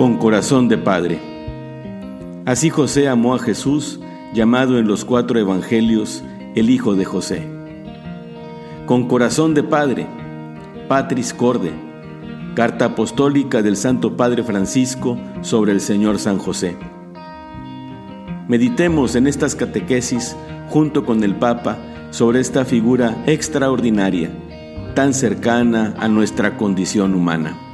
con corazón de padre. Así José amó a Jesús, llamado en los cuatro evangelios el Hijo de José. Con corazón de padre, Patris Corde, carta apostólica del Santo Padre Francisco sobre el Señor San José. Meditemos en estas catequesis junto con el Papa sobre esta figura extraordinaria, tan cercana a nuestra condición humana.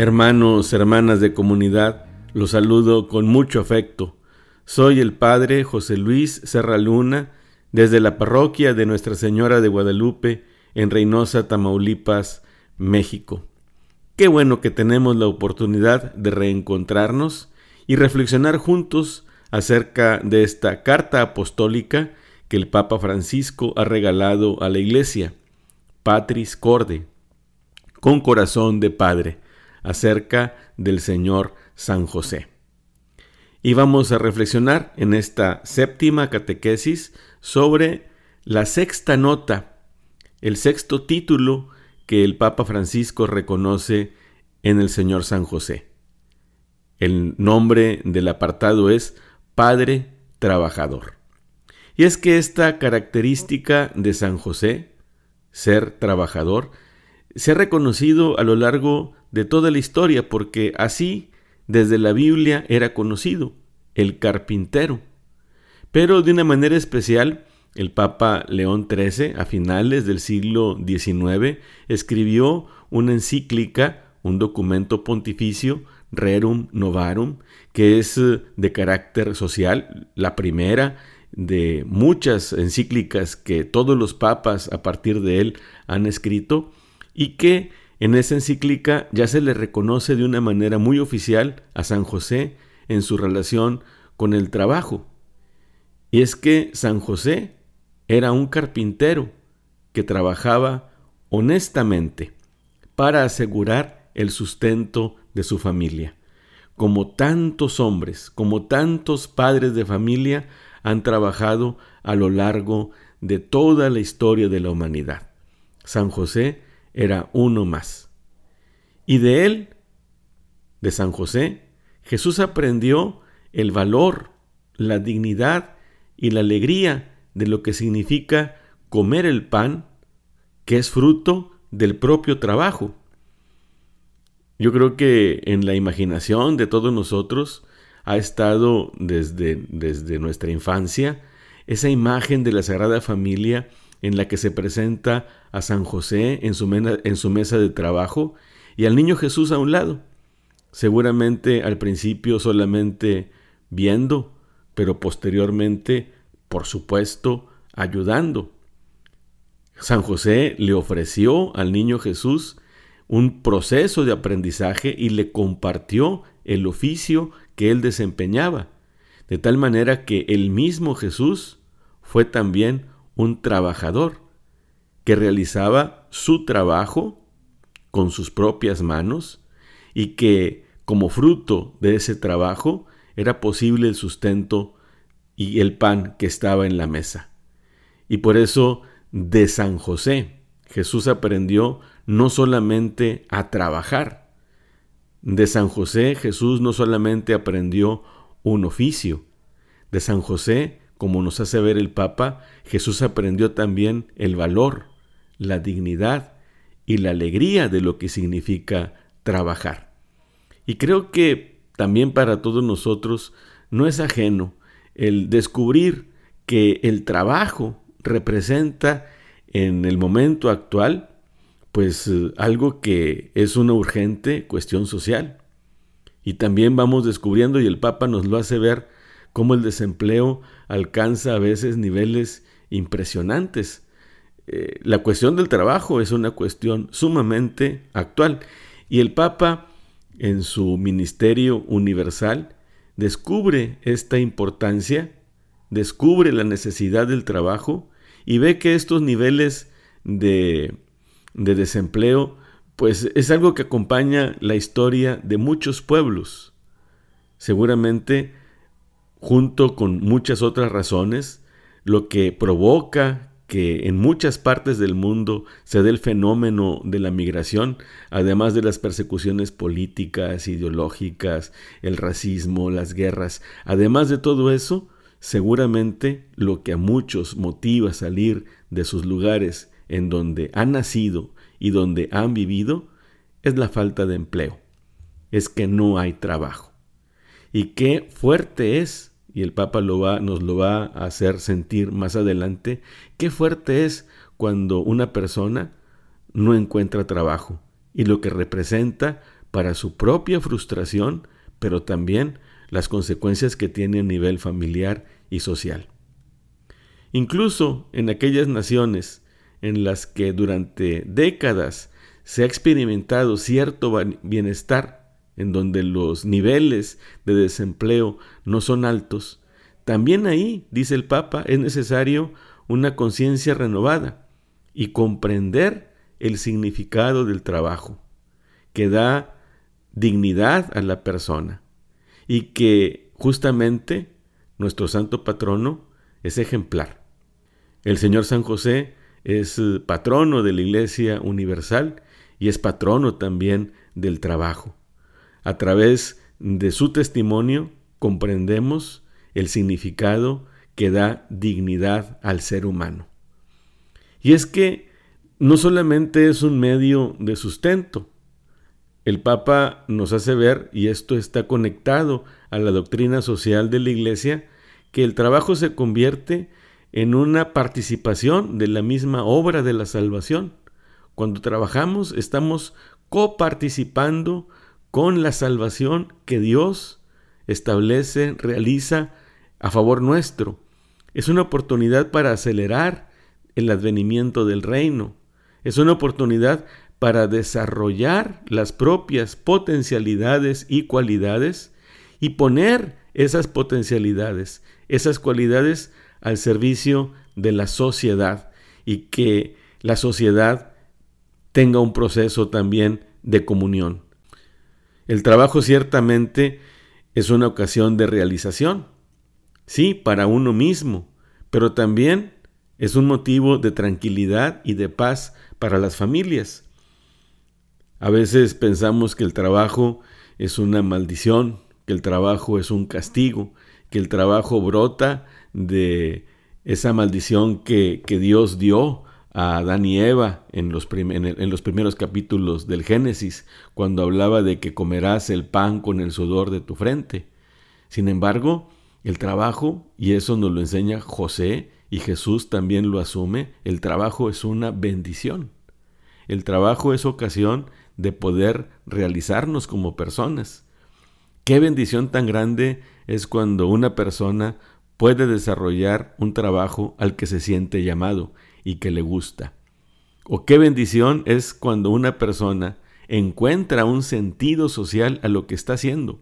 Hermanos, hermanas de comunidad, los saludo con mucho afecto. Soy el Padre José Luis Serra Luna, desde la parroquia de Nuestra Señora de Guadalupe, en Reynosa, Tamaulipas, México. Qué bueno que tenemos la oportunidad de reencontrarnos y reflexionar juntos acerca de esta carta apostólica que el Papa Francisco ha regalado a la Iglesia, Patris Corde, con corazón de Padre acerca del Señor San José. Y vamos a reflexionar en esta séptima catequesis sobre la sexta nota, el sexto título que el Papa Francisco reconoce en el Señor San José. El nombre del apartado es Padre Trabajador. Y es que esta característica de San José, ser trabajador, se ha reconocido a lo largo de toda la historia, porque así desde la Biblia era conocido, el carpintero. Pero de una manera especial, el Papa León XIII, a finales del siglo XIX, escribió una encíclica, un documento pontificio, Rerum Novarum, que es eh, de carácter social, la primera de muchas encíclicas que todos los papas a partir de él han escrito y que en esa encíclica ya se le reconoce de una manera muy oficial a San José en su relación con el trabajo. Y es que San José era un carpintero que trabajaba honestamente para asegurar el sustento de su familia. Como tantos hombres, como tantos padres de familia han trabajado a lo largo de toda la historia de la humanidad. San José era uno más. Y de él, de San José, Jesús aprendió el valor, la dignidad y la alegría de lo que significa comer el pan, que es fruto del propio trabajo. Yo creo que en la imaginación de todos nosotros ha estado desde, desde nuestra infancia esa imagen de la Sagrada Familia en la que se presenta a San José en su, en su mesa de trabajo y al niño Jesús a un lado. Seguramente al principio solamente viendo, pero posteriormente, por supuesto, ayudando. San José le ofreció al niño Jesús un proceso de aprendizaje y le compartió el oficio que él desempeñaba, de tal manera que el mismo Jesús fue también un trabajador que realizaba su trabajo con sus propias manos y que como fruto de ese trabajo era posible el sustento y el pan que estaba en la mesa. Y por eso de San José Jesús aprendió no solamente a trabajar, de San José Jesús no solamente aprendió un oficio, de San José como nos hace ver el Papa, Jesús aprendió también el valor, la dignidad y la alegría de lo que significa trabajar. Y creo que también para todos nosotros no es ajeno el descubrir que el trabajo representa en el momento actual pues eh, algo que es una urgente cuestión social. Y también vamos descubriendo, y el Papa nos lo hace ver, cómo el desempleo alcanza a veces niveles impresionantes. Eh, la cuestión del trabajo es una cuestión sumamente actual y el Papa en su ministerio universal descubre esta importancia, descubre la necesidad del trabajo y ve que estos niveles de, de desempleo pues es algo que acompaña la historia de muchos pueblos. Seguramente junto con muchas otras razones, lo que provoca que en muchas partes del mundo se dé el fenómeno de la migración, además de las persecuciones políticas, ideológicas, el racismo, las guerras, además de todo eso, seguramente lo que a muchos motiva salir de sus lugares en donde han nacido y donde han vivido es la falta de empleo, es que no hay trabajo. Y qué fuerte es y el Papa nos lo va a hacer sentir más adelante, qué fuerte es cuando una persona no encuentra trabajo y lo que representa para su propia frustración, pero también las consecuencias que tiene a nivel familiar y social. Incluso en aquellas naciones en las que durante décadas se ha experimentado cierto bienestar en donde los niveles de desempleo no son altos, también ahí, dice el Papa, es necesario una conciencia renovada y comprender el significado del trabajo, que da dignidad a la persona y que justamente nuestro santo patrono es ejemplar. El Señor San José es patrono de la Iglesia Universal y es patrono también del trabajo. A través de su testimonio comprendemos el significado que da dignidad al ser humano. Y es que no solamente es un medio de sustento, el Papa nos hace ver, y esto está conectado a la doctrina social de la Iglesia, que el trabajo se convierte en una participación de la misma obra de la salvación. Cuando trabajamos estamos coparticipando con la salvación que Dios establece, realiza a favor nuestro. Es una oportunidad para acelerar el advenimiento del reino. Es una oportunidad para desarrollar las propias potencialidades y cualidades y poner esas potencialidades, esas cualidades al servicio de la sociedad y que la sociedad tenga un proceso también de comunión. El trabajo ciertamente es una ocasión de realización, sí, para uno mismo, pero también es un motivo de tranquilidad y de paz para las familias. A veces pensamos que el trabajo es una maldición, que el trabajo es un castigo, que el trabajo brota de esa maldición que, Dios dio a Adán y Eva en los, en los primeros capítulos del Génesis, cuando hablaba de que comerás el pan con el sudor de tu frente. Sin embargo, el trabajo, y eso nos lo enseña José, y Jesús también lo asume, el trabajo es una bendición. El trabajo es ocasión de poder realizarnos como personas. Qué bendición tan grande es cuando una persona puede desarrollar un trabajo al que se siente llamado y que le gusta. O qué bendición es cuando una persona encuentra un sentido social a lo que está haciendo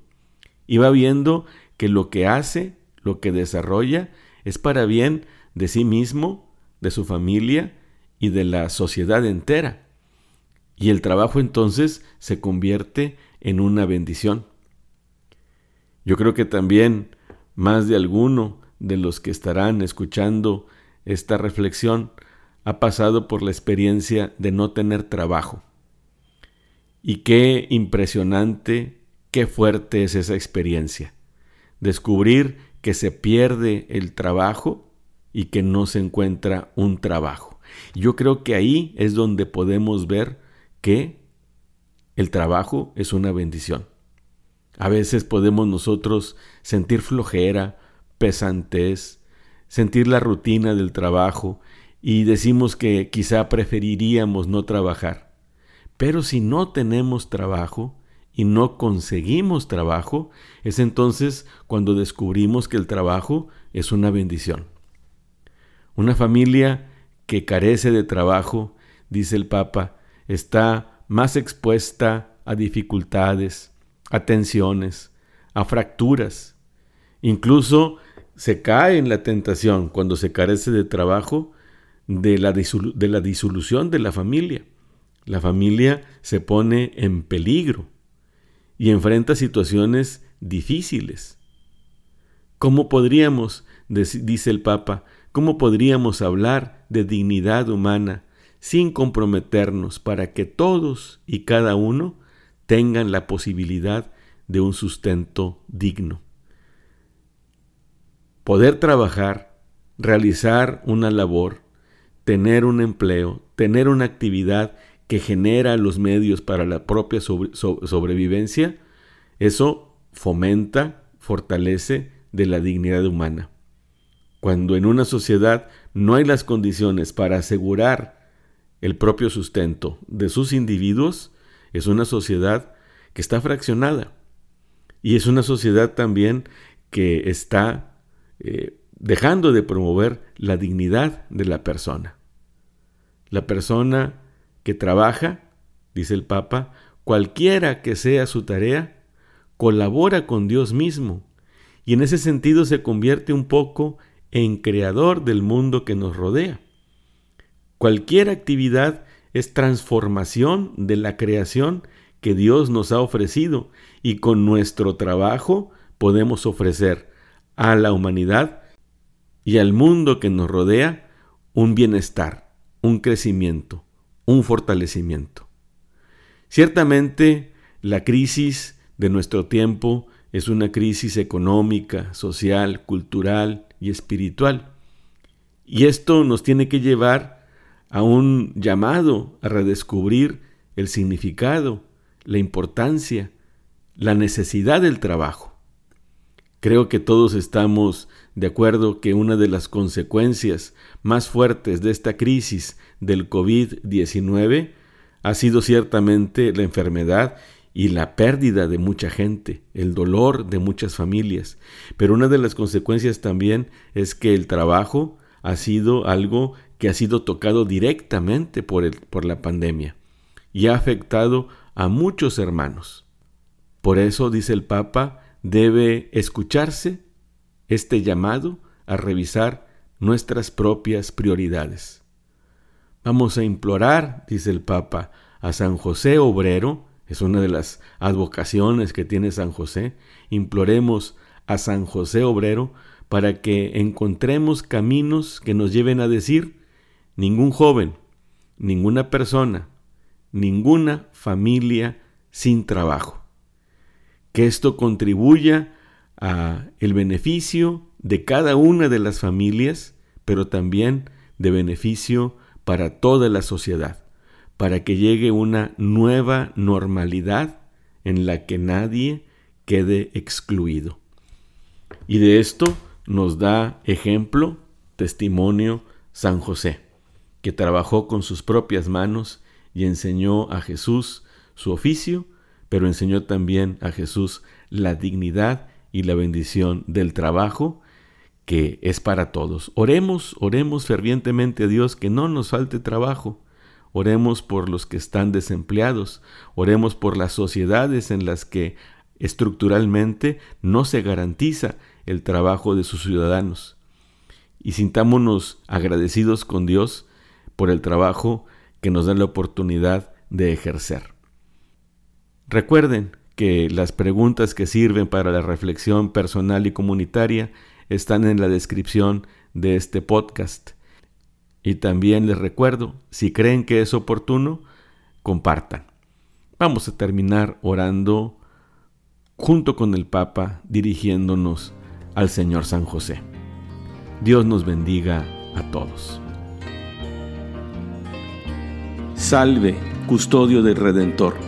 y va viendo que lo que hace, lo que desarrolla, es para bien de sí mismo, de su familia y de la sociedad entera. Y el trabajo entonces se convierte en una bendición. Yo creo que también más de alguno de los que estarán escuchando esta reflexión ha pasado por la experiencia de no tener trabajo. Y qué impresionante, qué fuerte es esa experiencia. Descubrir que se pierde el trabajo y que no se encuentra un trabajo. Yo creo que ahí es donde podemos ver que el trabajo es una bendición. A veces podemos nosotros sentir flojera, pesantez, sentir la rutina del trajo y decimos que quizá preferiríamos no trabajar. Pero si no tenemos trabajo y no conseguimos trabajo, es entonces cuando descubrimos que el trabajo es una bendición. Una familia que carece de trabajo, dice el Papa, está más expuesta a dificultades, a tensiones, a fracturas. Incluso se cae en la tentación cuando se carece de trabajo de la, de la disolución de la familia. La familia se pone en peligro y enfrenta situaciones difíciles. ¿Cómo podríamos, dice el Papa, ¿cómo podríamos hablar de dignidad humana sin comprometernos para que todos y cada uno tengan la posibilidad de un sustento digno? Poder trabajar, realizar una labor, tener un empleo, tener una actividad que genera los medios para la propia sobrevivencia, eso fomenta, fortalece de la dignidad humana. Cuando en una sociedad no hay las condiciones para asegurar el propio sustento de sus individuos, es una sociedad que está fraccionada. Y es una sociedad también que está eh, dejando de promover la dignidad de la persona. La persona que trabaja, dice el Papa, cualquiera que sea su tarea, colabora con Dios mismo y en ese sentido se convierte un poco en creador del mundo que nos rodea. Cualquier actividad es transformación de la creación que Dios nos ha ofrecido y con nuestro trabajo podemos ofrecer a la humanidad y al mundo que nos rodea un bienestar, un crecimiento, un fortalecimiento. Ciertamente la crisis de nuestro tiempo es una crisis económica, social, cultural y espiritual. Y esto nos tiene que llevar a un llamado a redescubrir el significado, la importancia, la necesidad del trabajo. Creo que todos estamos de acuerdo que una de las consecuencias más fuertes de esta crisis del COVID-19 ha sido ciertamente la enfermedad y la pérdida de mucha gente, el dolor de muchas familias. Pero una de las consecuencias también es que el trabajo ha sido algo que ha sido tocado directamente por, el, por la pandemia y ha afectado a muchos hermanos. Por eso, dice el Papa, debe escucharse este llamado a revisar nuestras propias prioridades. Vamos a implorar, dice el Papa, a San José Obrero, es una de las advocaciones que tiene San José. Imploremos a San José Obrero para que encontremos caminos que nos lleven a decir, ningún joven, ninguna persona, ninguna familia sin trabajo. Que esto contribuya a el beneficio de cada una de las familias, pero también de beneficio para toda la sociedad para que llegue una nueva normalidad en la que nadie quede excluido. Y de esto nos da ejemplo, testimonio San José, que trabajó con sus propias manos y enseñó a Jesús su oficio, pero enseñó también a Jesús la dignidad y la bendición del trabajo que es para todos. Oremos, oremos fervientemente a Dios que no nos falte trabajo, Oremos por los que están desempleados, oremos por las sociedades en las que estructuralmente no se garantiza el trabajo de sus ciudadanos. Y sintámonos agradecidos con Dios por el trabajo que nos da la oportunidad de ejercer. Recuerden que las preguntas que sirven para la reflexión personal y comunitaria están en la descripción de este podcast. Y también les recuerdo, si creen que es oportuno, compartan. Vamos a terminar orando junto con el Papa, dirigiéndonos al Señor San José. Dios nos bendiga a todos. Salve, custodio del Redentor